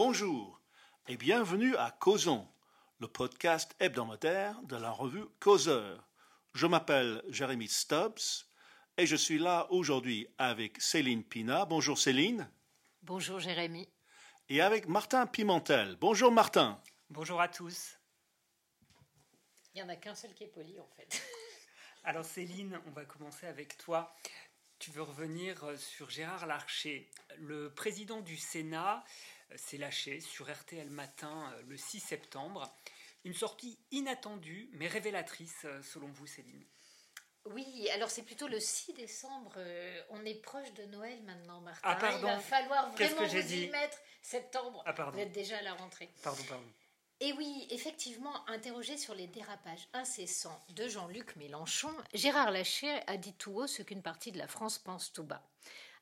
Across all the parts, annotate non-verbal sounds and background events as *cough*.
Bonjour et bienvenue à Causons, le podcast hebdomadaire de la revue Causeur. Je m'appelle Jérémy Stubbs et je suis là aujourd'hui avec Céline Pina. Bonjour Céline. Bonjour Jérémy. Et avec Martin Pimentel. Bonjour Martin. Bonjour à tous. Il n'y en a qu'un seul qui est poli en fait. Alors Céline, on va commencer avec toi. Tu veux revenir euh, sur Gérard Larcher. Le président du Sénat euh, s'est lâché sur RTL Matin euh, le 6 septembre. Une sortie inattendue mais révélatrice selon vous Céline. Oui, alors c'est plutôt le 6 décembre. on est proche de Noël maintenant, Martin. Ah, pardon. Il va falloir vraiment que vous y mettre. Septembre, ah, pardon. vous êtes déjà à la rentrée. Pardon, pardon. Et oui, effectivement, interrogé sur les dérapages incessants de Jean-Luc Mélenchon, Gérard Larcher a dit tout haut ce qu'une partie de la France pense tout bas.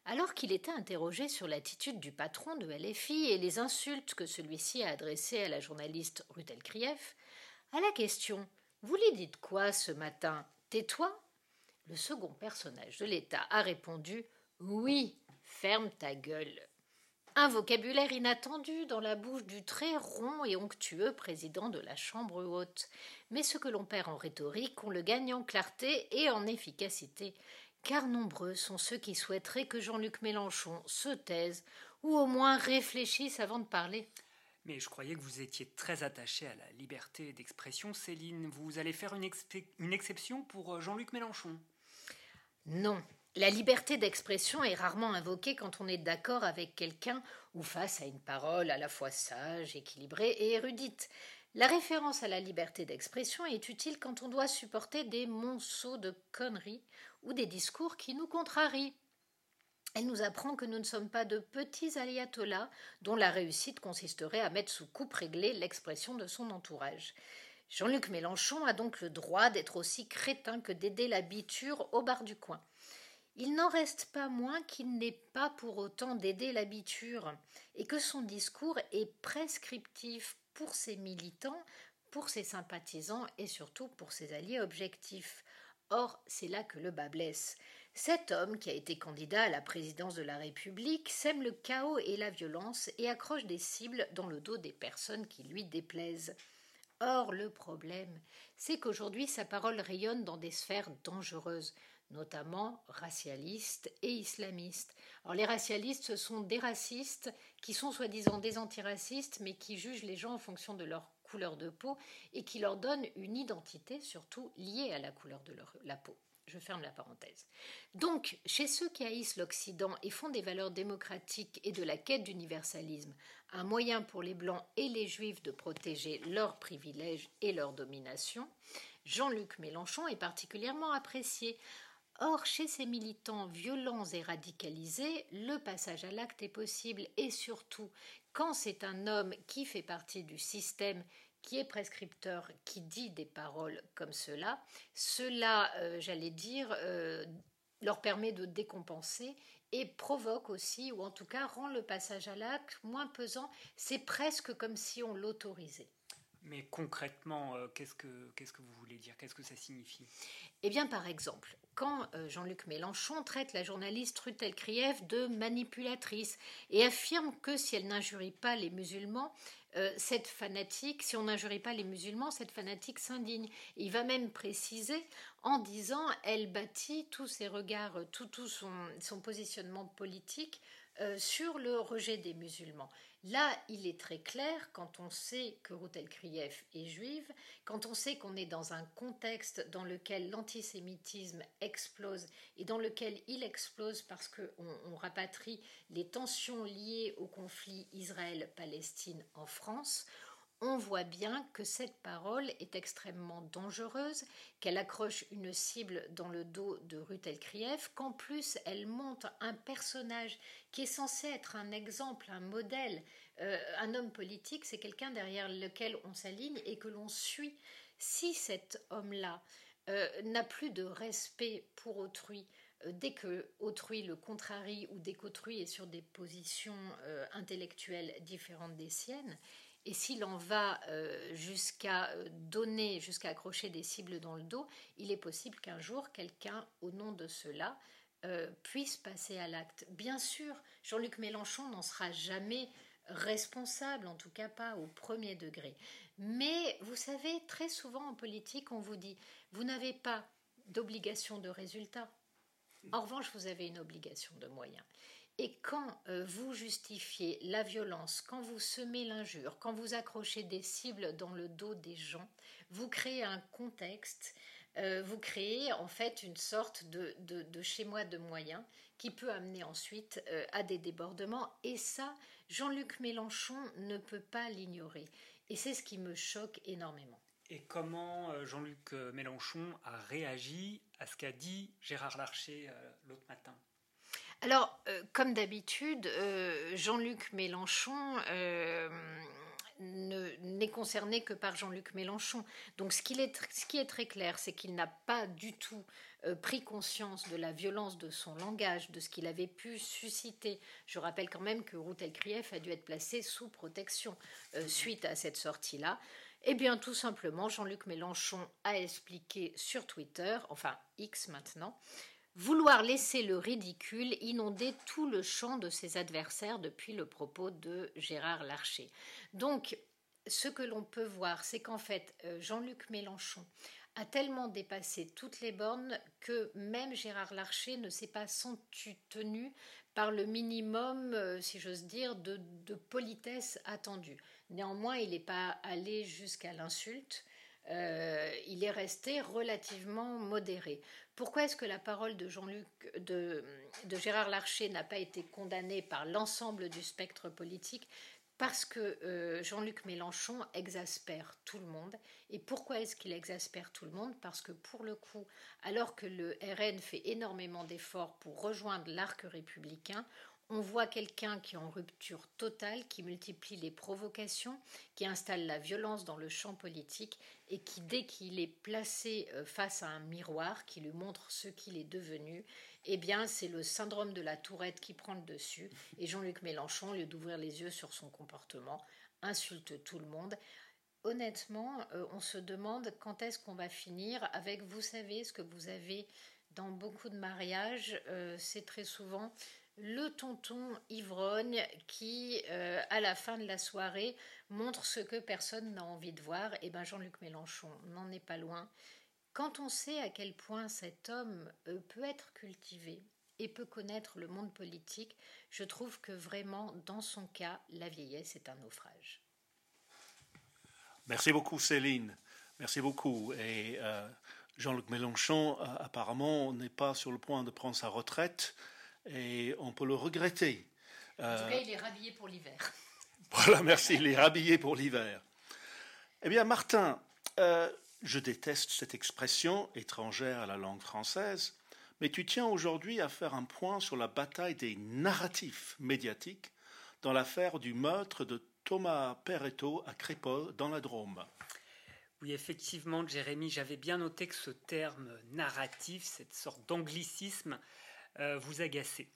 Alors qu'il était interrogé sur l'attitude du patron de LFI et les insultes que celui-ci a adressées à la journaliste Rutel Krief, à la question Vous lui dites quoi ce matin? Tais-toi? Le second personnage de l'État a répondu Oui, ferme ta gueule. Un vocabulaire inattendu dans la bouche du très rond et onctueux président de la Chambre haute. Mais ce que l'on perd en rhétorique, on le gagne en clarté et en efficacité, car nombreux sont ceux qui souhaiteraient que Jean-Luc Mélenchon se taise ou au moins réfléchisse avant de parler. Mais je croyais que vous étiez très attaché à la liberté d'expression, Céline. Vous allez faire une, une exception pour euh, Jean-Luc Mélenchon? Non, la liberté d'expression est rarement invoquée quand on est d'accord avec quelqu'un ou face à une parole à la fois sage, équilibrée et érudite. La référence à la liberté d'expression est utile quand on doit supporter des monceaux de conneries ou des discours qui nous contrarient. Elle nous apprend que nous ne sommes pas de petits ayatollahs dont la réussite consisterait à mettre sous coupe réglée l'expression de son entourage. Jean-Luc Mélenchon a donc le droit d'être aussi crétin que d'aider la biture au bar du coin. Il n'en reste pas moins qu'il n'est pas pour autant d'aider l'habiture et que son discours est prescriptif pour ses militants, pour ses sympathisants et surtout pour ses alliés objectifs. Or, c'est là que le bas blesse. Cet homme, qui a été candidat à la présidence de la République, sème le chaos et la violence et accroche des cibles dans le dos des personnes qui lui déplaisent. Or, le problème, c'est qu'aujourd'hui sa parole rayonne dans des sphères dangereuses notamment racialistes et islamistes. Alors les racialistes, ce sont des racistes qui sont soi-disant des antiracistes, mais qui jugent les gens en fonction de leur couleur de peau et qui leur donnent une identité surtout liée à la couleur de la peau. Je ferme la parenthèse. Donc, chez ceux qui haïssent l'Occident et font des valeurs démocratiques et de la quête d'universalisme un moyen pour les Blancs et les Juifs de protéger leurs privilèges et leur domination, Jean-Luc Mélenchon est particulièrement apprécié. Or, chez ces militants violents et radicalisés, le passage à l'acte est possible et surtout quand c'est un homme qui fait partie du système qui est prescripteur, qui dit des paroles comme cela, cela, euh, j'allais dire, euh, leur permet de décompenser et provoque aussi, ou en tout cas rend le passage à l'acte moins pesant. C'est presque comme si on l'autorisait. Mais concrètement, euh, qu'est-ce, que, qu'est-ce que vous voulez dire? Qu'est-ce que ça signifie? Eh bien, par exemple, quand euh, Jean-Luc Mélenchon traite la journaliste Rutel Krief de manipulatrice et affirme que si elle n'injurie pas les musulmans, euh, cette fanatique, si on n'injurie pas les musulmans, cette fanatique s'indigne. Il va même préciser en disant elle bâtit tous ses regards, tout, tout son, positionnement politique euh, sur le rejet des musulmans. Là, il est très clair, quand on sait que Routel Krief est juive, quand on sait qu'on est dans un contexte dans lequel l'antisémitisme explose et dans lequel il explose parce qu'on on rapatrie les tensions liées au conflit Israël-Palestine en France, on voit bien que cette parole est extrêmement dangereuse, qu'elle accroche une cible dans le dos de Ruth Elkrief, qu'en plus elle montre un personnage qui est censé être un exemple, un modèle. Euh, un homme politique, c'est quelqu'un derrière lequel on s'aligne et que l'on suit. Si cet homme-là euh, n'a plus de respect pour autrui, euh, dès que autrui le contrarie ou dès qu'autrui est sur des positions intellectuelles différentes des siennes, et s'il en va jusqu'à donner, jusqu'à accrocher des cibles dans le dos, il est possible qu'un jour, quelqu'un, au nom de cela, puisse passer à l'acte. Bien sûr, Jean-Luc Mélenchon n'en sera jamais responsable, en tout cas pas au premier degré. Mais vous savez, très souvent en politique, on vous dit, vous n'avez pas d'obligation de résultat. En revanche, vous avez une obligation de moyens. Et quand euh, vous justifiez la violence, quand vous semez l'injure, quand vous accrochez des cibles dans le dos des gens, vous créez un contexte, euh, vous créez en fait une sorte de, de, chez-moi de moyens qui peut amener ensuite euh, à des débordements. Et ça, Jean-Luc Mélenchon ne peut pas l'ignorer. Et c'est ce qui me choque énormément. Et comment Jean-Luc Mélenchon a réagi à ce qu'a dit Gérard Larcher l'autre matin? Alors, euh, comme d'habitude, euh, Jean-Luc Mélenchon euh, n'est concerné que par Jean-Luc Mélenchon. Donc, ce, qui est très clair, c'est qu'il n'a pas du tout pris conscience de la violence de son langage, de ce qu'il avait pu susciter. Je rappelle quand même que Ruth Elkrief a dû être placée sous protection suite à cette sortie-là. Eh bien, tout simplement, Jean-Luc Mélenchon a expliqué sur Twitter, enfin X maintenant, vouloir laisser le ridicule inonder tout le champ de ses adversaires depuis le propos de Gérard Larcher. Donc, ce que l'on peut voir, c'est qu'en fait, euh, Jean-Luc Mélenchon a tellement dépassé toutes les bornes que même Gérard Larcher ne s'est pas senti tenu par le minimum, euh, si j'ose dire, de, politesse attendue. Néanmoins, il n'est pas allé jusqu'à l'insulte. Euh, il est resté relativement modéré. Pourquoi est-ce que la parole de Jean-Luc, de, Gérard Larcher n'a pas été condamnée par l'ensemble du spectre politique parce que euh, Jean-Luc Mélenchon exaspère tout le monde? Et pourquoi est-ce qu'il exaspère tout le monde? Parce que pour le coup, alors que le RN fait énormément d'efforts pour rejoindre l'arc républicain, on voit quelqu'un qui est en rupture totale, qui multiplie les provocations, qui installe la violence dans le champ politique et qui, dès qu'il est placé euh, face à un miroir qui lui montre ce qu'il est devenu, eh bien, c'est le syndrome de la tourette qui prend le dessus. Et Jean-Luc Mélenchon, au lieu d'ouvrir les yeux sur son comportement, insulte tout le monde. Honnêtement, euh, on se demande quand est-ce qu'on va finir avec, vous savez, ce que vous avez dans beaucoup de mariages, euh, c'est très souvent le tonton ivrogne qui, euh, à la fin de la soirée, montre ce que personne n'a envie de voir. Et eh bien Jean-Luc Mélenchon n'en est pas loin. Quand on sait à quel point cet homme euh, peut être cultivé et peut connaître le monde politique, je trouve que vraiment, dans son cas, la vieillesse est un naufrage. Merci beaucoup Céline. Merci beaucoup. Et euh, Jean-Luc Mélenchon, apparemment, n'est pas sur le point de prendre sa retraite et on peut le regretter. En tout euh, cas, il est rhabillé pour l'hiver. *laughs* Voilà, merci, il est rhabillé pour l'hiver. Eh bien, Martin, euh, je déteste cette expression étrangère à la langue française, mais tu tiens aujourd'hui à faire un point sur la bataille des narratifs médiatiques dans l'affaire du meurtre de Thomas Perretto à Crépol dans la Drôme. Oui, effectivement, Jérémy, j'avais bien noté que ce terme narratif, cette sorte d'anglicisme, euh, vous agacer.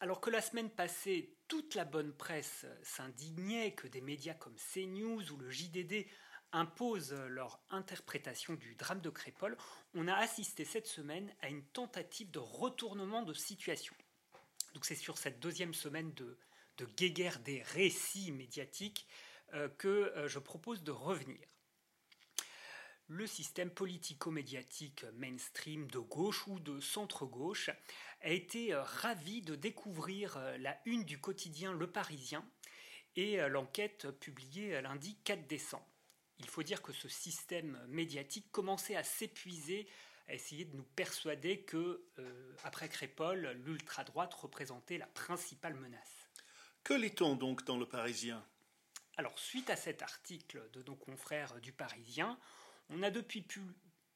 Alors que la semaine passée, toute la bonne presse s'indignait que des médias comme CNews ou le JDD imposent leur interprétation du drame de Crépole, on a assisté cette semaine à une tentative de retournement de situation. Donc c'est sur cette deuxième semaine de, guéguerre des récits médiatiques euh, que euh, je propose de revenir le système politico-médiatique mainstream de gauche ou de centre-gauche a été euh, ravi de découvrir euh, la une du quotidien Le Parisien et euh, l'enquête publiée lundi 4 décembre. Il faut dire que ce système médiatique commençait à s'épuiser, à essayer de nous persuader que, après Crépole, l'ultra-droite représentait la principale menace. Que lit-on donc dans Le Parisien? Alors, suite à cet article de nos confrères du Parisien, on a depuis pu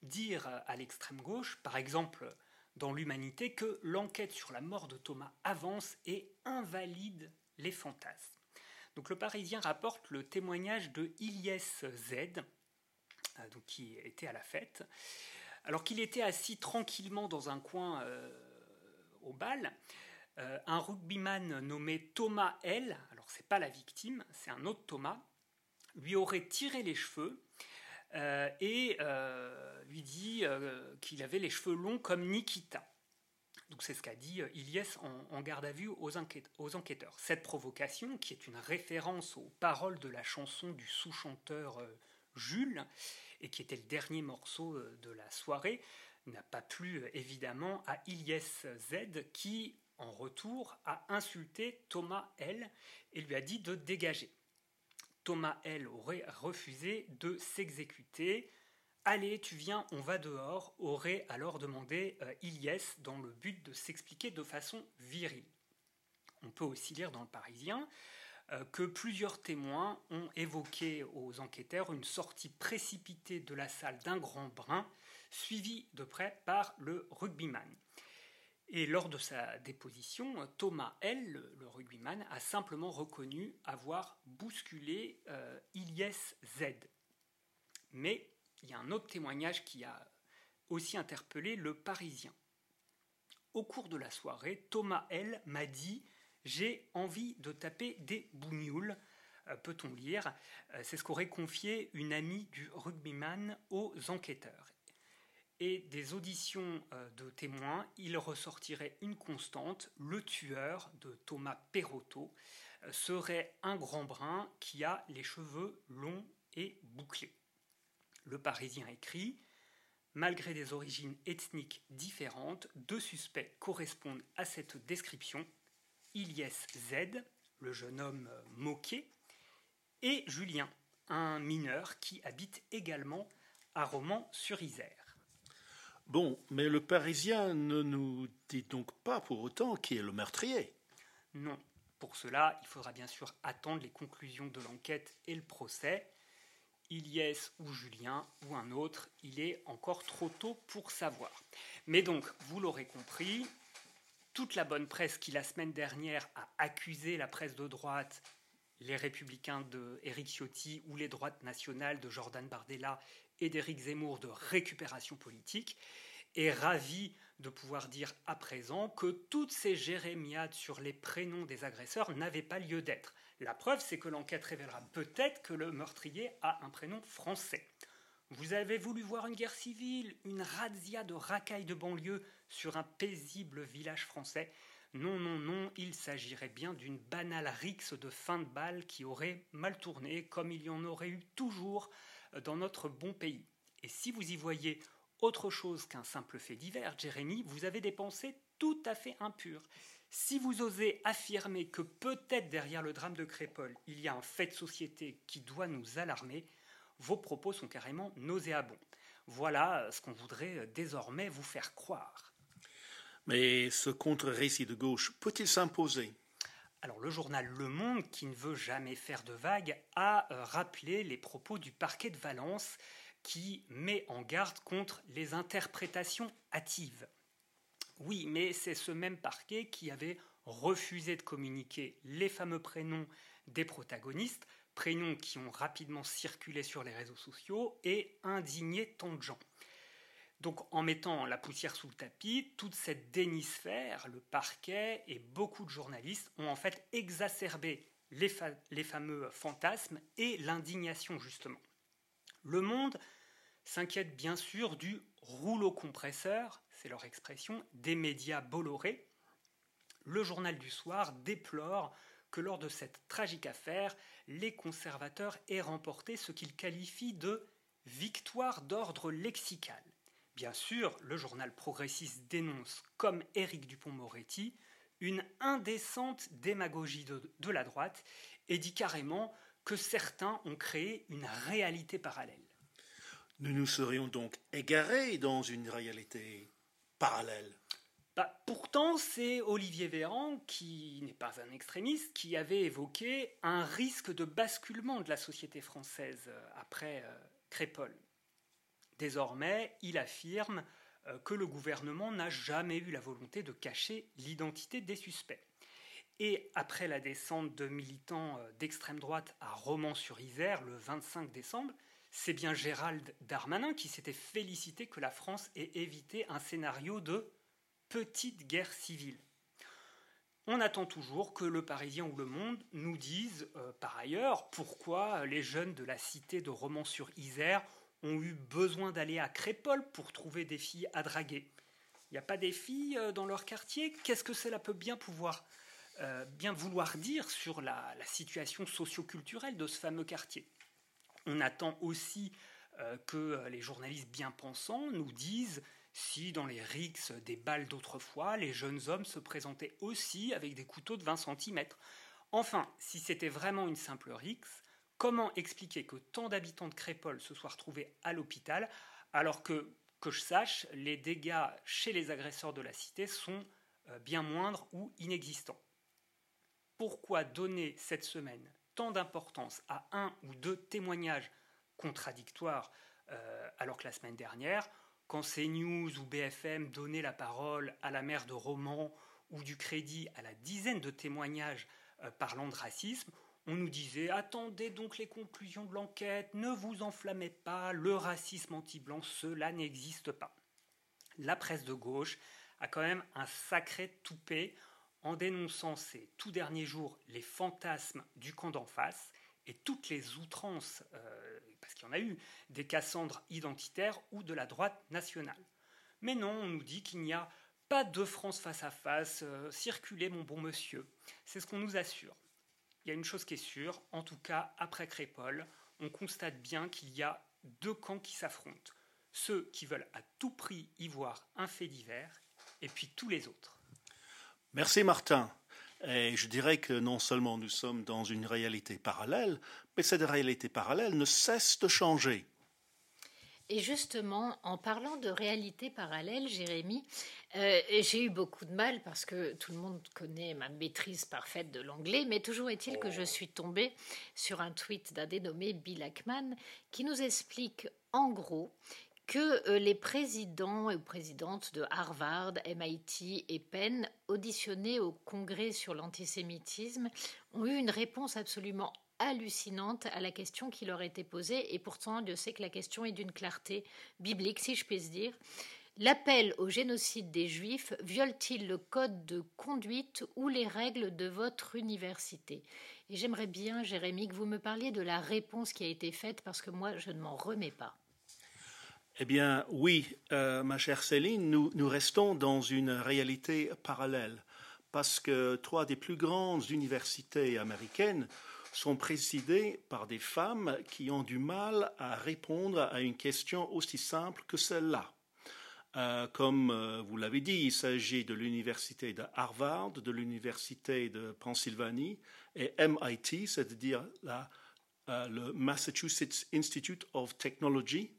dire à l'extrême gauche, par exemple dans l'Humanité, que l'enquête sur la mort de Thomas avance et invalide les fantasmes. Donc le Parisien rapporte le témoignage de Ilyes Z, euh, qui était à la fête, alors qu'il était assis tranquillement dans un coin euh, au bal. Euh, un rugbyman nommé Thomas L, alors c'est pas la victime, c'est un autre Thomas, lui aurait tiré les cheveux euh, et euh, lui dit euh, qu'il avait les cheveux longs comme Nikita. Donc c'est ce qu'a dit Ilyes en, garde à vue aux, aux, enquêteurs. Cette provocation, qui est une référence aux paroles de la chanson du sous-chanteur Jules, et qui était le dernier morceau de la soirée, n'a pas plu évidemment à Ilyes Z, qui en retour a insulté Thomas L et lui a dit de dégager. Thomas L aurait refusé de s'exécuter. Allez, tu viens, on va dehors, aurait alors demandé euh, dans le but de s'expliquer de façon virile. On peut aussi lire dans le Parisien euh, que plusieurs témoins ont évoqué aux enquêteurs une sortie précipitée de la salle d'un grand brin, suivie de près par le rugbyman. Et lors de sa déposition, Thomas L., le, rugbyman, a simplement reconnu avoir bousculé euh, Z. Mais il y a un autre témoignage qui a aussi interpellé le Parisien. Au cours de la soirée, Thomas L. m'a dit J'ai envie de taper des bougnoules. Euh, peut-on lire? Euh, C'est ce qu'aurait confié une amie du rugbyman aux enquêteurs et des auditions euh, de témoins, il ressortirait une constante, le tueur de Thomas Perotto euh, serait un grand brun qui a les cheveux longs et bouclés. Le Parisien écrit Malgré des origines ethniques différentes, deux suspects correspondent à cette description Ilyes Z, le jeune homme euh, moqué, et Julien, un mineur qui habite également à Romans-sur-Isère. Bon, mais le Parisien ne nous dit donc pas pour autant qui est le meurtrier. Non. Pour cela, il faudra bien sûr attendre les conclusions de l'enquête et le procès. Ilyes ou Julien ou un autre, il est encore trop tôt pour savoir. Mais donc, vous l'aurez compris, toute la bonne presse qui la semaine dernière a accusé la presse de droite, les républicains de Éric Ciotti ou les droites nationales de Jordan Bardella et d'Éric Zemmour de récupération politique, est ravi de pouvoir dire à présent que toutes ces jérémiades sur les prénoms des agresseurs n'avaient pas lieu d'être. La preuve, c'est que l'enquête révélera peut-être que le meurtrier a un prénom français. Vous avez voulu voir une guerre civile, une razzia de racailles de banlieue sur un paisible village français Non, non, non, il s'agirait bien d'une banale rixe de fin de balle qui aurait mal tourné, comme il y en aurait eu toujours dans notre bon pays. Et si vous y voyez autre chose qu'un simple fait divers, Jérémy, vous avez des pensées tout à fait impures. Si vous osez affirmer que peut-être derrière le drame de Crépole, il y a un fait de société qui doit nous alarmer, vos propos sont carrément nauséabonds. Voilà ce qu'on voudrait désormais vous faire croire. Mais ce contre-récit de gauche peut-il s'imposer alors le journal Le Monde, qui ne veut jamais faire de vagues, a euh, rappelé les propos du parquet de Valence qui met en garde contre les interprétations hâtives. Oui, mais c'est ce même parquet qui avait refusé de communiquer les fameux prénoms des protagonistes, prénoms qui ont rapidement circulé sur les réseaux sociaux et indigné tant de gens. Donc en mettant la poussière sous le tapis, toute cette dénisphère, le parquet et beaucoup de journalistes ont en fait exacerbé les, fameux fantasmes et l'indignation justement. Le monde s'inquiète bien sûr du rouleau compresseur, c'est leur expression, des médias bollorés. Le journal du soir déplore que lors de cette tragique affaire, les conservateurs aient remporté ce qu'ils qualifient de victoire d'ordre lexical. Bien sûr, le journal progressiste dénonce, comme Éric Dupont-Moretti, une indécente démagogie de, la droite et dit carrément que certains ont créé une réalité parallèle. Nous nous serions donc égarés dans une réalité parallèle. Bah, pourtant, c'est Olivier Véran, qui n'est pas un extrémiste, qui avait évoqué un risque de basculement de la société française euh, après euh, Crépole. Désormais, il affirme euh, que le gouvernement n'a jamais eu la volonté de cacher l'identité des suspects. Et après la descente de militants euh, d'extrême droite à Romans-sur-Isère le 25 décembre, c'est bien Gérald Darmanin qui s'était félicité que la France ait évité un scénario de petite guerre civile. On attend toujours que le Parisien ou le Monde nous disent, euh, par ailleurs, pourquoi les jeunes de la cité de Romans-sur-Isère ont eu besoin d'aller à Crépole pour trouver des filles à draguer. Il n'y a pas des filles euh, dans leur quartier? Qu'est-ce que cela peut bien pouvoir euh, bien vouloir dire sur la, situation socioculturelle de ce fameux quartier? On attend aussi euh, que les journalistes bien pensants nous disent si dans les rixes des balles d'autrefois, les jeunes hommes se présentaient aussi avec des couteaux de 20 cm. Enfin, si c'était vraiment une simple rixe, comment expliquer que tant d'habitants de Crépole se soient retrouvés à l'hôpital alors que, que je sache, les dégâts chez les agresseurs de la cité sont euh, bien moindres ou inexistants. Pourquoi donner cette semaine tant d'importance à un ou deux témoignages contradictoires euh, alors que la semaine dernière, quand CNews ou BFM donnaient la parole à la mère de Roman ou du crédit à la dizaine de témoignages euh, parlant de racisme, on nous disait attendez donc les conclusions de l'enquête, ne vous enflammez pas, le racisme anti-blanc, cela n'existe pas. La presse de gauche a quand même un sacré toupet en dénonçant ces tout derniers jours les fantasmes du camp d'en face et toutes les outrances, euh, parce qu'il y en a eu, des Cassandres identitaires ou de la droite nationale. Mais non, on nous dit qu'il n'y a pas de France face à face, euh, circulez mon bon monsieur. C'est ce qu'on nous assure. Il y a une chose qui est sûre, en tout cas après Crépole, on constate bien qu'il y a deux camps qui s'affrontent. Ceux qui veulent à tout prix y voir un fait divers, et puis tous les autres. Merci Martin. Et je dirais que non seulement nous sommes dans une réalité parallèle, mais cette réalité parallèle ne cesse de changer. Et justement, en parlant de réalité parallèle, Jérémy, euh, j'ai eu beaucoup de mal parce que tout le monde connaît ma maîtrise parfaite de l'anglais, mais toujours est-il que je suis tombée sur un tweet d'un dénommé Bill Ackman qui nous explique en gros que euh, les présidents et présidentes de Harvard, MIT et Penn, auditionnés au Congrès sur l'antisémitisme, ont eu une réponse absolument hallucinante à la question qui leur était posée, et pourtant Dieu sait que la question est d'une clarté biblique, si je puis dire. L'appel au génocide des Juifs viole-t-il le code de conduite ou les règles de votre université? Et j'aimerais bien, Jérémy, que vous me parliez de la réponse qui a été faite, parce que moi, je ne m'en remets pas. Eh bien, oui, euh, ma chère Céline, nous, nous restons dans une réalité parallèle, parce que trois des plus grandes universités américaines sont présidées par des femmes qui ont du mal à répondre à une question aussi simple que celle-là. Euh, comme euh, vous l'avez dit, il s'agit de l'université de Harvard, de l'université de Pennsylvanie et MIT, c'est-à-dire le Massachusetts Institute of Technology,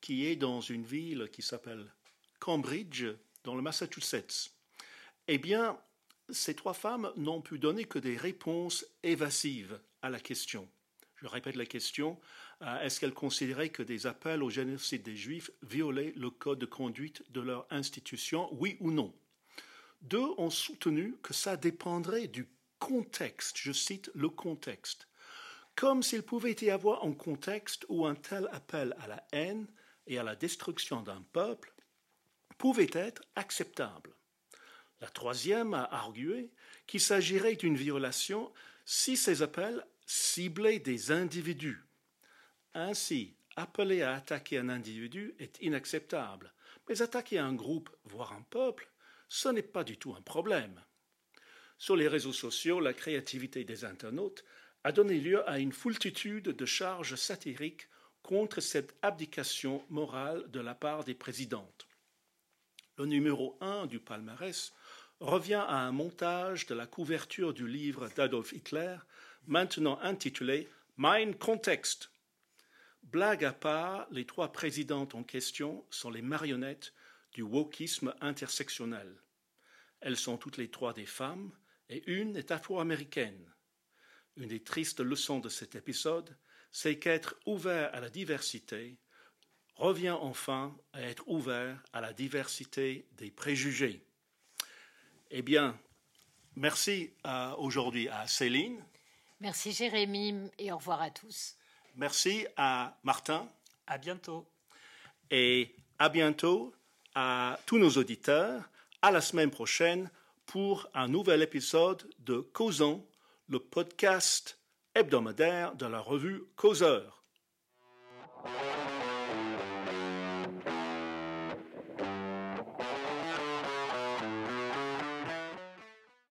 qui est dans une ville qui s'appelle Cambridge, dans le Massachusetts. Eh bien, ces trois femmes n'ont pu donner que des réponses évasives à la question. Je répète la question, euh, est-ce qu'elles considéraient que des appels au génocide des Juifs violaient le code de conduite de leur institution, oui ou non? Deux ont soutenu que ça dépendrait du contexte, je cite le contexte, comme s'il pouvait y avoir un contexte où un tel appel à la haine et à la destruction d'un peuple pouvait être acceptable. La troisième a argué qu'il s'agirait d'une violation si ces appels ciblaient des individus. Ainsi, appeler à attaquer un individu est inacceptable, mais attaquer un groupe, voire un peuple, ce n'est pas du tout un problème. Sur les réseaux sociaux, la créativité des internautes a donné lieu à une foultitude de charges satiriques contre cette abdication morale de la part des présidentes. Le numéro un du palmarès revient à un montage de la couverture du livre d'Adolf Hitler, maintenant intitulé Mein Kontext. Blague à part, les trois présidentes en question sont les marionnettes du wokisme intersectionnel. Elles sont toutes les trois des femmes et une est afro-américaine. Une des tristes leçons de cet épisode, c'est qu'être ouvert à la diversité revient enfin à être ouvert à la diversité des préjugés. Eh bien, merci aujourd'hui à Céline. Merci Jérémy et au revoir à tous. Merci à Martin. À bientôt. Et à bientôt à tous nos auditeurs. À la semaine prochaine pour un nouvel épisode de Causons, le podcast hebdomadaire de la revue Causeur.